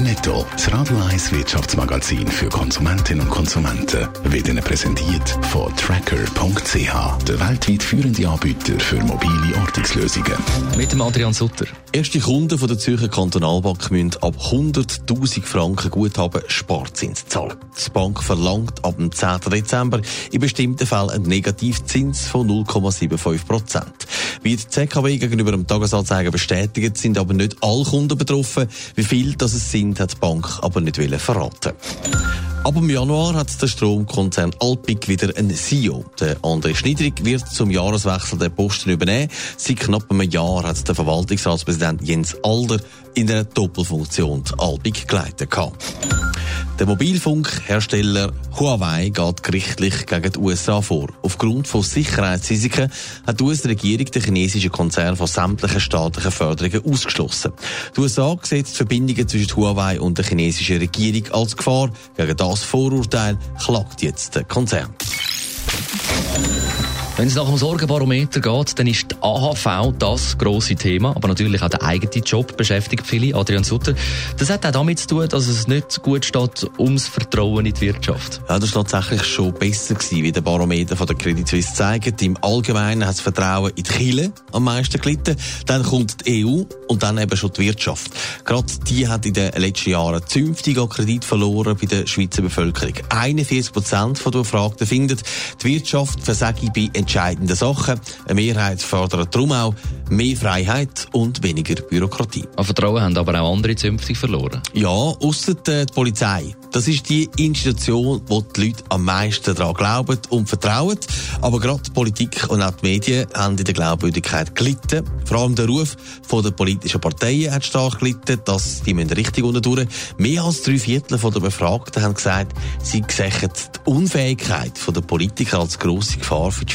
Netto, das Radio 1 Wirtschaftsmagazin für Konsumentinnen und Konsumenten, wird Ihnen präsentiert von Tracker.ch, der weltweit führende Anbieter für mobile Ortungslösungen. Mit dem Adrian Sutter. Erste Kunden von der Zürcher Kantonalbank müssen ab 100.000 Franken Guthaben Sparzins zahlen. Die Bank verlangt ab dem 10. Dezember in bestimmten Fällen einen Negativzins von 0,75 Prozent. Wie die ZKW gegenüber dem Tagesanzeiger bestätigt, sind aber nicht alle Kunden betroffen. Wie viel das es sind, hat die Bank aber nicht verraten. Ab dem Januar hat der Stromkonzern Alpic wieder einen CEO. Der André Schniedrig wird zum Jahreswechsel den Posten übernehmen. Seit knapp einem Jahr hat der Verwaltungsratspräsident Jens Alder in einer Doppelfunktion Alpic geleitet. Der Mobilfunkhersteller Huawei geht gerichtlich gegen die USA vor. Aufgrund von Sicherheitsrisiken hat die US-Regierung den chinesischen Konzern von sämtlichen staatlichen Förderungen ausgeschlossen. Die USA sieht die Verbindungen zwischen Huawei und der chinesischen Regierung als Gefahr. Gegen das Vorurteil klagt jetzt der Konzern. Wenn es nach dem Sorgenbarometer geht, dann ist die AHV das grosse Thema, aber natürlich auch der eigene Job beschäftigt viele. Adrian Sutter, das hat auch damit zu tun, dass es nicht gut steht ums Vertrauen in die Wirtschaft. Ja, das war tatsächlich schon besser gewesen, wie der Barometer von der Credit Suisse zeigt. Im Allgemeinen hat das Vertrauen in die Kirche am meisten gelitten. Dann kommt die EU und dann eben schon die Wirtschaft. Gerade die hat in den letzten Jahren zünftig an Kredit verloren bei der Schweizer Bevölkerung. 41 Prozent der Befragten findet, die Wirtschaft versage bei entscheidenden Sachen. Eine Mehrheit fordert darum auch mehr Freiheit und weniger Bürokratie. An Vertrauen haben aber auch andere zünftig verloren. Ja, ausser die Polizei. Das ist die Institution, wo die Leute am meisten daran glauben und vertrauen. Aber gerade die Politik und auch die Medien haben in der Glaubwürdigkeit gelitten. Vor allem der Ruf von der politischen Parteien hat stark gelitten, dass die müssen richtig unterdurch. Mehr als drei Viertel der Befragten haben gesagt, sie sehen die Unfähigkeit der Politiker als grosse Gefahr für die